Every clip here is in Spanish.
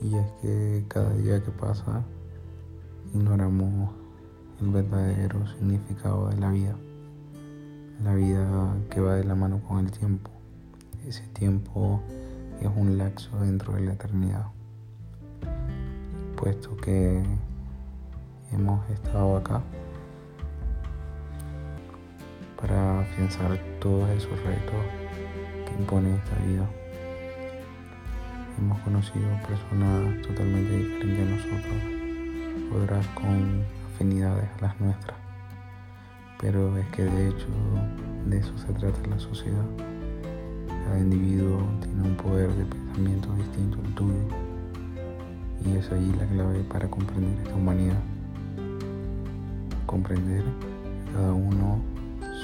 que cada día que pasa ignoramos el verdadero significado de la vida. La vida que va de la mano con el tiempo. Ese tiempo es un lapso dentro de la eternidad. Puesto que hemos estado acá para afianzar todos esos retos que impone esta vida. Hemos conocido personas totalmente diferentes a nosotros, otras con afinidades a las nuestras. Pero es que de hecho de eso se trata la sociedad. Cada individuo tiene un poder de pensamiento distinto al tuyo. Y es ahí la clave para comprender esta humanidad. Comprender que cada uno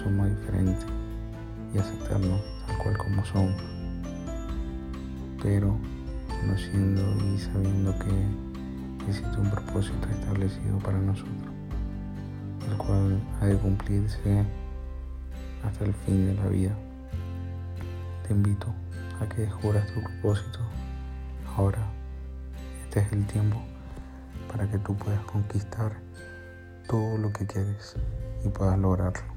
somos diferentes y aceptarnos tal cual como somos. Pero conociendo y sabiendo que existe un propósito establecido para nosotros, el cual ha de cumplirse hasta el fin de la vida. Te invito a que descubras tu propósito ahora. Este es el tiempo para que tú puedas conquistar todo lo que quieres y puedas lograrlo.